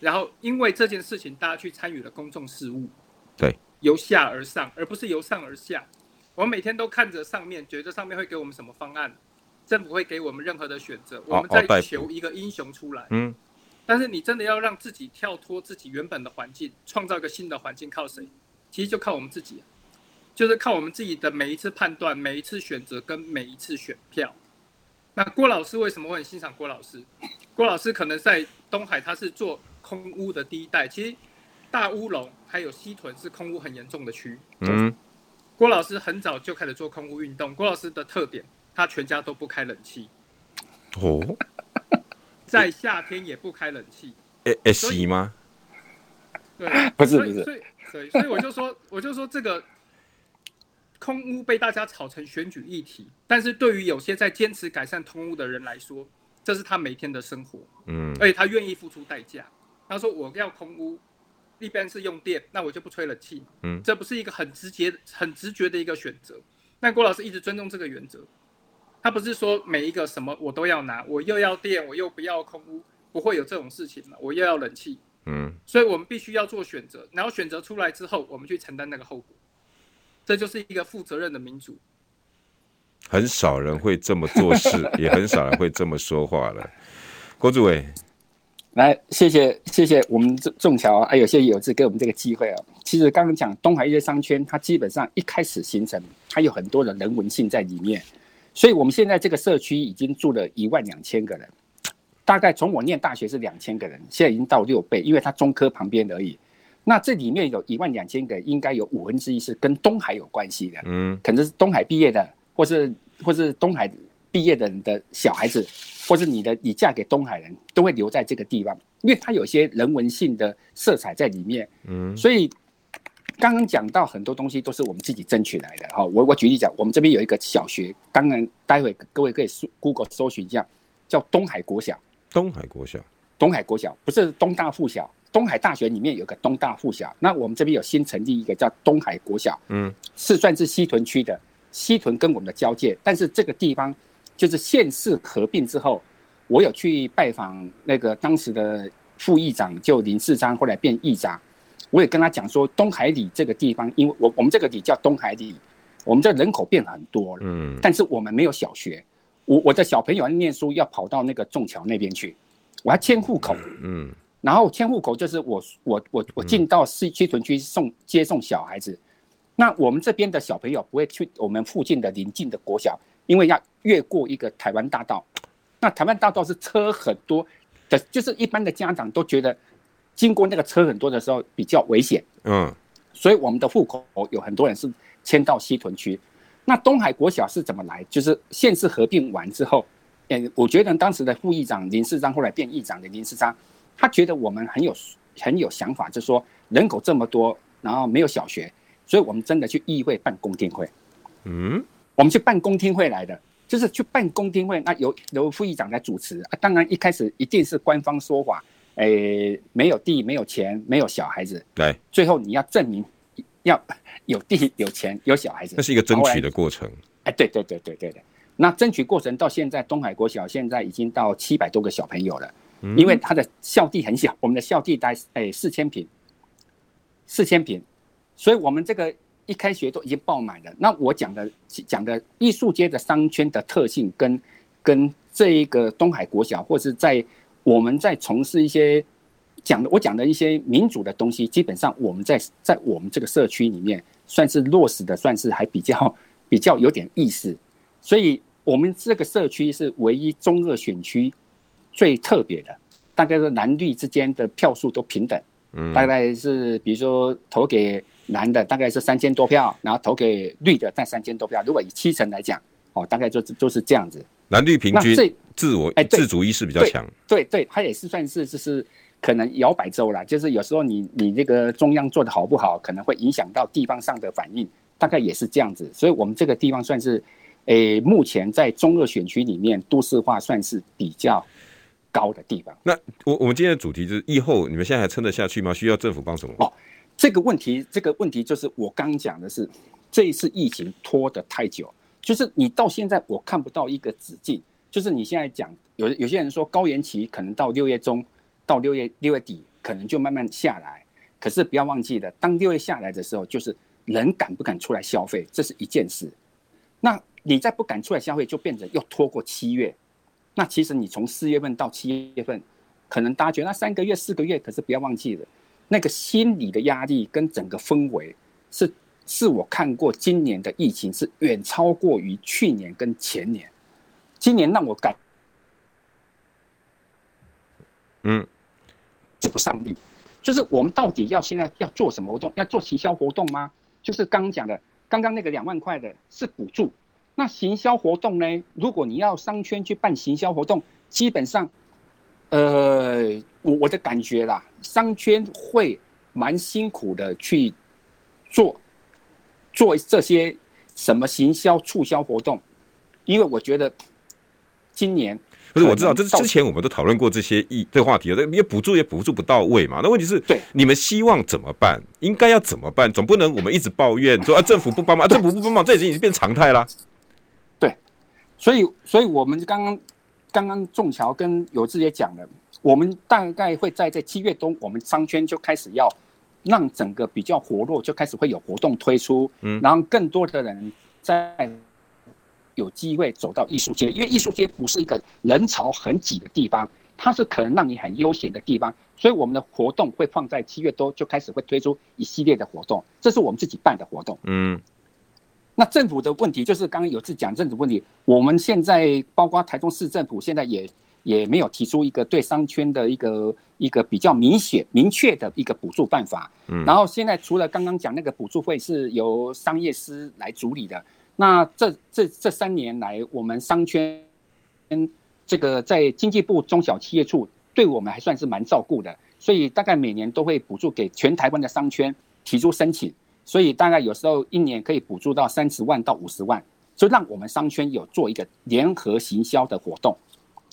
然后因为这件事情，大家去参与了公众事务，对，由下而上，而不是由上而下。我们每天都看着上面，觉得上面会给我们什么方案，政府会给我们任何的选择，我们在求一个英雄出来，嗯，但是你真的要让自己跳脱自己原本的环境，创造一个新的环境，靠谁？其实就靠我们自己。就是靠我们自己的每一次判断、每一次选择跟每一次选票。那郭老师为什么我很欣赏郭老师？郭老师可能在东海他是做空屋的第一代。其实大乌龙还有西屯是空屋很严重的区。嗯。郭老师很早就开始做空屋运动。郭老师的特点，他全家都不开冷气。哦。在夏天也不开冷气。诶诶，洗吗？对，不是不是。所以所以所以我就说 我就说这个。空屋被大家炒成选举议题，但是对于有些在坚持改善空屋的人来说，这是他每天的生活。嗯，而且他愿意付出代价。他说：“我要空屋，一边是用电，那我就不吹冷气。”嗯，这不是一个很直接、很直觉的一个选择。但郭老师一直尊重这个原则，他不是说每一个什么我都要拿，我又要电，我又不要空屋，不会有这种事情嘛？我又要冷气。嗯，所以我们必须要做选择，然后选择出来之后，我们去承担那个后果。这就是一个负责任的民主，很少人会这么做事，也很少人会这么说话了。郭主委，来，谢谢谢谢我们仲仲桥，还有谢谢有志给我们这个机会啊。其实刚刚讲东海一些商圈，它基本上一开始形成，它有很多的人文性在里面，所以我们现在这个社区已经住了一万两千个人，大概从我念大学是两千个人，现在已经到六倍，因为它中科旁边而已。那这里面有一万两千个，应该有五分之一是跟东海有关系的，嗯，可能是东海毕业的，或是或是东海毕业的人的小孩子，或是你的你嫁给东海人都会留在这个地方，因为它有些人文性的色彩在里面，嗯，所以刚刚讲到很多东西都是我们自己争取来的哈。我我举例讲，我们这边有一个小学，当然待会各位可以搜 Google 搜寻一下，叫东海国小。东海国小，东海国小不是东大附小。东海大学里面有个东大附小，那我们这边有新成立一个叫东海国小，嗯，是算是西屯区的，西屯跟我们的交界，但是这个地方就是县市合并之后，我有去拜访那个当时的副议长，就林世章，后来变议长，我也跟他讲说，东海里这个地方，因为我我们这个里叫东海里，我们这人口变很多了，嗯，但是我们没有小学，我我的小朋友要念书要跑到那个仲桥那边去，我要迁户口，嗯，然后迁户口就是我我我我进到西区屯区送接送小孩子，那我们这边的小朋友不会去我们附近的邻近的国小，因为要越过一个台湾大道，那台湾大道是车很多的，就是一般的家长都觉得经过那个车很多的时候比较危险，嗯，所以我们的户口有很多人是迁到西屯区。那东海国小是怎么来？就是县市合并完之后，嗯，我觉得当时的副议长林世章，后来变议长的林世章，他觉得我们很有很有想法，就是说人口这么多，然后没有小学，所以我们真的去议会办公听会。嗯，我们去办公听会来的，就是去办公听会，那由由副议长来主持啊。当然一开始一定是官方说法，诶，没有地，没有钱，没有小孩子。对，最后你要证明。要有地有钱有小孩子，那是一个争取的过程。哎，对对对对对的。那争取过程到现在，东海国小现在已经到七百多个小朋友了。嗯，因为他的校地很小，我们的校地大概哎四千平，四千平，所以我们这个一开学都已经爆满了。那我讲的讲的艺术街的商圈的特性跟，跟跟这一个东海国小，或是在我们在从事一些。讲的我讲的一些民主的东西，基本上我们在在我们这个社区里面算是落实的，算是还比较 比较有点意思。所以，我们这个社区是唯一中二选区最特别的，大概是蓝绿之间的票数都平等。嗯，大概是比如说投给蓝的大概是三千多票，然后投给绿的占三千多票。如果以七成来讲，哦，大概就就是这样子。蓝绿平均，自我哎自主意识比较强。对对，它也是算是就是。可能摇摆州啦，就是有时候你你这个中央做的好不好，可能会影响到地方上的反应，大概也是这样子。所以，我们这个地方算是，诶、欸，目前在中二选区里面，都市化算是比较高的地方。那我我们今天的主题就是，疫后你们现在还撑得下去吗？需要政府帮什么？哦，这个问题，这个问题就是我刚讲的是，这一次疫情拖得太久，就是你到现在我看不到一个止境。就是你现在讲，有有些人说高原期可能到六月中。到六月六月底可能就慢慢下来，可是不要忘记了，当六月下来的时候，就是人敢不敢出来消费，这是一件事。那你再不敢出来消费，就变成又拖过七月。那其实你从四月份到七月份，可能大家觉得那三个月四个月，可是不要忘记了，那个心理的压力跟整个氛围是是我看过今年的疫情是远超过于去年跟前年。今年让我感，嗯。这不上力，就是我们到底要现在要做什么活动？要做行销活动吗？就是刚刚讲的，刚刚那个两万块的是补助。那行销活动呢？如果你要商圈去办行销活动，基本上，呃，我我的感觉啦，商圈会蛮辛苦的去做做这些什么行销促销活动，因为我觉得今年。不是我知道，这是之前我们都讨论过这些议这个话题，这也补助也补助不到位嘛。那问题是，对你们希望怎么办？应该要怎么办？总不能我们一直抱怨说啊，政府不帮忙，啊、政府不帮忙，这已经已经变常态啦。对，所以所以我们刚刚刚刚仲桥跟有志也讲了，我们大概会在这七月中，我们商圈就开始要让整个比较活络，就开始会有活动推出，嗯，然后更多的人在。有机会走到艺术街，因为艺术街不是一个人潮很挤的地方，它是可能让你很悠闲的地方，所以我们的活动会放在七月多就开始会推出一系列的活动，这是我们自己办的活动。嗯，那政府的问题就是刚刚有次讲政府问题，我们现在包括台中市政府现在也也没有提出一个对商圈的一个一个比较明显明确的一个补助办法。嗯，然后现在除了刚刚讲那个补助费是由商业司来处理的。那这这这三年来，我们商圈这个在经济部中小企业处对我们还算是蛮照顾的，所以大概每年都会补助给全台湾的商圈提出申请，所以大概有时候一年可以补助到三十万到五十万，就让我们商圈有做一个联合行销的活动，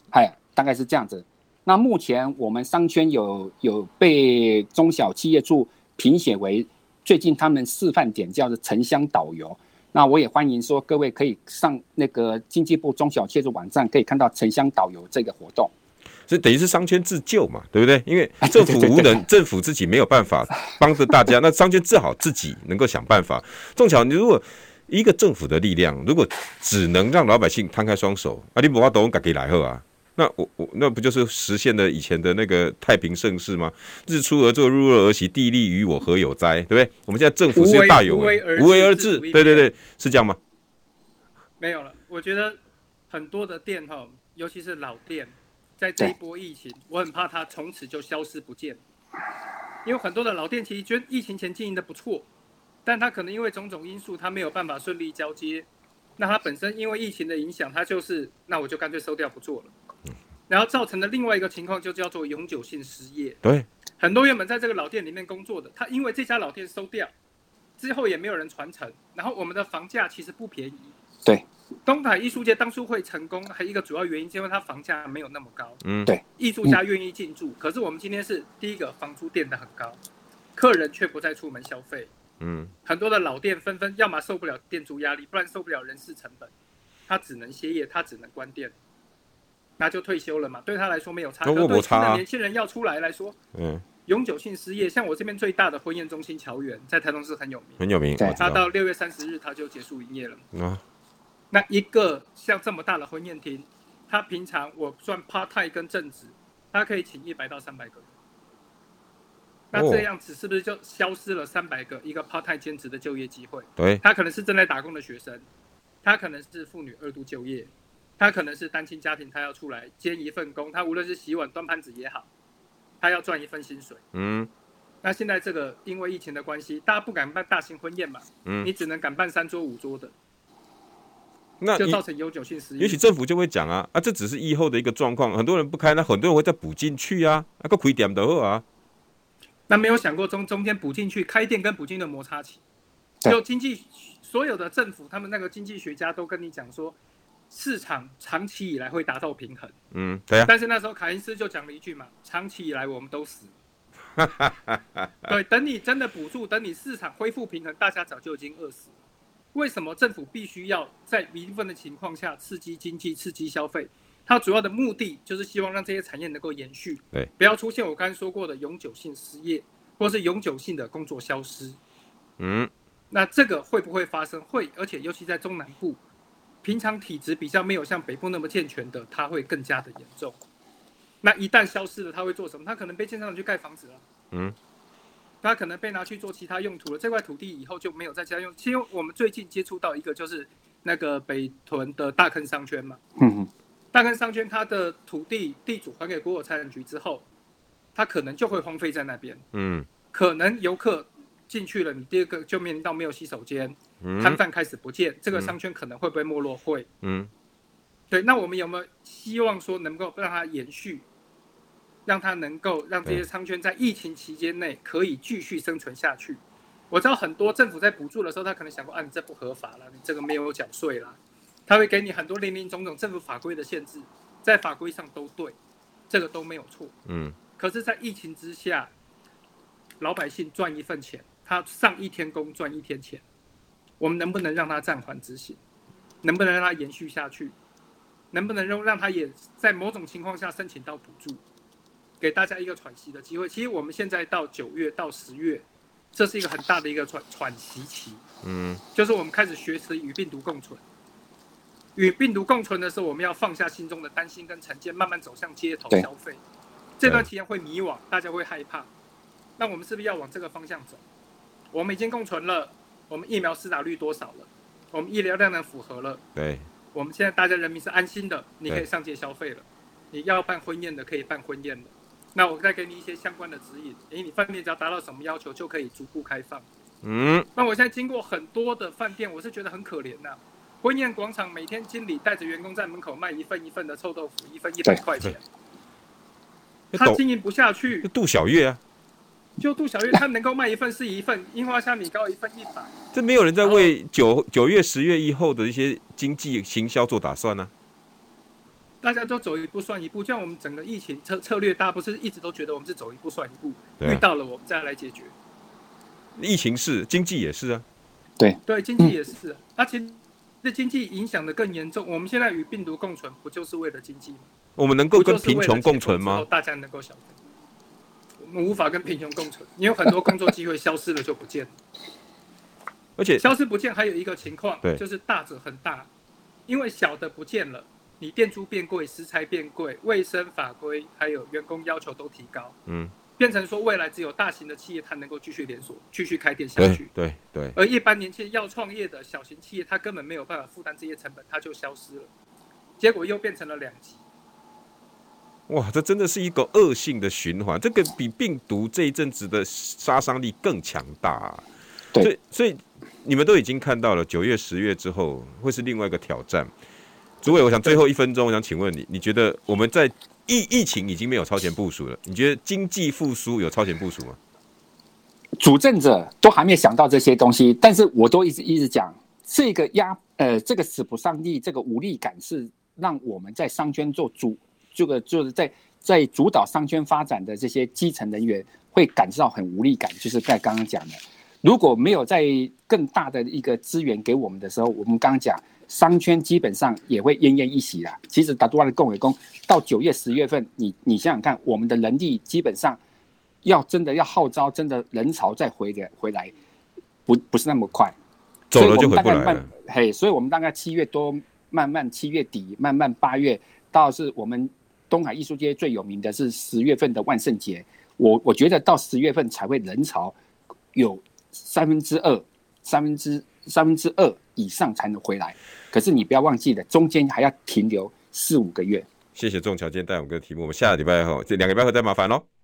哎，大概是这样子。那目前我们商圈有有被中小企业处评选为最近他们示范点，叫做城乡导游。那我也欢迎说各位可以上那个经济部中小企业网站，可以看到城乡导游这个活动，所以等于是商圈自救嘛，对不对？因为政府无能，政府自己没有办法帮着大家，那商圈只好自己能够想办法。正巧，你如果一个政府的力量，如果只能让老百姓摊开双手，啊，你不把都给来后啊，那我我那不就是实现了以前的那个太平盛世吗？日出而作，日落而息，地利与我何有哉？对不对？我们现在政府是大有为，无为而治，对对对，是这样吗？没有了，我觉得很多的店哈，尤其是老店，在这一波疫情，我很怕它从此就消失不见，因为很多的老店其实觉得疫情前经营的不错。但他可能因为种种因素，他没有办法顺利交接。那他本身因为疫情的影响，他就是那我就干脆收掉不做了。然后造成的另外一个情况就叫做永久性失业。对，很多原本在这个老店里面工作的，他因为这家老店收掉之后也没有人传承，然后我们的房价其实不便宜。对，东海艺术节当初会成功，还有一个主要原因，是因为它房价没有那么高。嗯，对，艺术家愿意进驻。可是我们今天是第一个房租垫得很高，客人却不再出门消费。嗯，很多的老店纷纷，要么受不了店租压力，不然受不了人事成本，他只能歇业，他只能关店，那就退休了嘛。对他来说没有差，可对新的年轻人要出来来说，嗯，永久性失业。像我这边最大的婚宴中心乔园，在台中市很有名，很有名。他到六月三十日他就结束营业了。啊，那一个像这么大的婚宴厅，他平常我算 part time 跟正职，他可以请一百到三百个人。那这样子是不是就消失了三百个一个 part time 兼职的就业机会？对，他可能是正在打工的学生，他可能是妇女二度就业，他可能是单亲家庭，他要出来兼一份工，他无论是洗碗端盘子也好，他要赚一份薪水。嗯，那现在这个因为疫情的关系，大家不敢办大型婚宴嘛，嗯，你只能敢办三桌五桌的，那就造成永久性失业。也许政府就会讲啊，啊，这只是疫后的一个状况，很多人不开，那很多人会再补进去啊，那个亏点的好啊。那没有想过中中间补进去开店跟补进的摩擦期，就经济所有的政府他们那个经济学家都跟你讲说，市场长期以来会达到平衡。嗯，对啊。但是那时候凯恩斯就讲了一句嘛，长期以来我们都死。对，等你真的补助，等你市场恢复平衡，大家早就已经饿死了。为什么政府必须要在一部分的情况下刺激经济、刺激消费？它主要的目的就是希望让这些产业能够延续，对，不要出现我刚才说过的永久性失业，或是永久性的工作消失。嗯，那这个会不会发生？会，而且尤其在中南部，平常体质比较没有像北部那么健全的，它会更加的严重。那一旦消失了，它会做什么？它可能被建商去盖房子了。嗯，它可能被拿去做其他用途了。这块土地以后就没有再加用。其实我们最近接触到一个，就是那个北屯的大坑商圈嘛。嗯。大坑商圈，它的土地地主还给国有财产局之后，它可能就会荒废在那边。嗯，可能游客进去了，你第二个就面临到没有洗手间，嗯，摊贩开始不见，这个商圈可能会不会没落？会。嗯，对。那我们有没有希望说能够让它延续，让它能够让这些商圈在疫情期间内可以继续生存下去？我知道很多政府在补助的时候，他可能想过，啊，你这不合法了，你这个没有缴税了。他会给你很多林林总总政府法规的限制，在法规上都对，这个都没有错。嗯。可是，在疫情之下，老百姓赚一份钱，他上一天工赚一天钱，我们能不能让他暂缓执行？能不能让他延续下去？能不能让让他也在某种情况下申请到补助，给大家一个喘息的机会？其实我们现在到九月到十月，这是一个很大的一个喘喘息期。嗯。就是我们开始学习与病毒共存。与病毒共存的时候，我们要放下心中的担心跟成见，慢慢走向街头消费。这段期间会迷惘，大家会害怕。那我们是不是要往这个方向走？我们已经共存了，我们疫苗施打率多少了？我们医疗量能符合了。对。我们现在大家人民是安心的，你可以上街消费了。你要办婚宴的可以办婚宴了。那我再给你一些相关的指引。诶，你饭店只要达到什么要求，就可以逐步开放。嗯。那我现在经过很多的饭店，我是觉得很可怜呐、啊。婚宴广场每天经理带着员工在门口卖一份一份的臭豆腐，一份一百块钱。他经营不下去。杜小月啊，就杜小月，他能够卖一份是一份，樱花虾米糕一份一百。这没有人在为九九月、十月以后的一些经济行销做打算呢、啊。大家都走一步算一步，就像我们整个疫情策策略，大家不是一直都觉得我们是走一步算一步，啊、遇到了我们再来解决。疫情是，经济也是啊。对对，经济也是、啊，而且。这经济影响的更严重。我们现在与病毒共存，不就是为了经济吗？我们能够跟贫穷共存吗？大家能够消费，我们无法跟贫穷共存，你有很多工作机会消失了就不见了。而且消失不见还有一个情况，对，就是大者很大，因为小的不见了，你店租变贵，食材变贵，卫生法规还有员工要求都提高，嗯，变成说未来只有大型的企业它能够继续连锁、继续开店下去，对对，对。而一般年轻人要创业的小型企业，它根本没有办法负担这些成本，它就消失了，结果又变成了两极。哇，这真的是一个恶性的循环，这个比病毒这一阵子的杀伤力更强大啊。对，所以所以你们都已经看到了，九月、十月之后会是另外一个挑战。主委，我想最后一分钟，我想请问你，你觉得我们在疫疫情已经没有超前部署了？你觉得经济复苏有超前部署吗？主政者都还没想到这些东西，但是我都一直一直讲，这个压呃这个使不上力，这个无力感是让我们在商圈做主。这个就是在在主导商圈发展的这些基层人员会感受到很无力感，就是在刚刚讲的，如果没有在更大的一个资源给我们的时候，我们刚刚讲商圈基本上也会奄奄一息啦。其实打多万的共委工到九月十月份，你你想想看，我们的人力基本上要真的要号召真的人潮再回的回来，不不是那么快，走了就回不来了。嘿，所以我们大概七月多，慢慢七月底，慢慢八月到是我们。东海艺术街最有名的是十月份的万圣节，我我觉得到十月份才会人潮有三分之二、三分之三分之二以上才能回来。可是你不要忘记了，中间还要停留四五个月。谢谢仲桥今天带我们个题目，我们下个礼拜后这两个礼拜后再麻烦喽。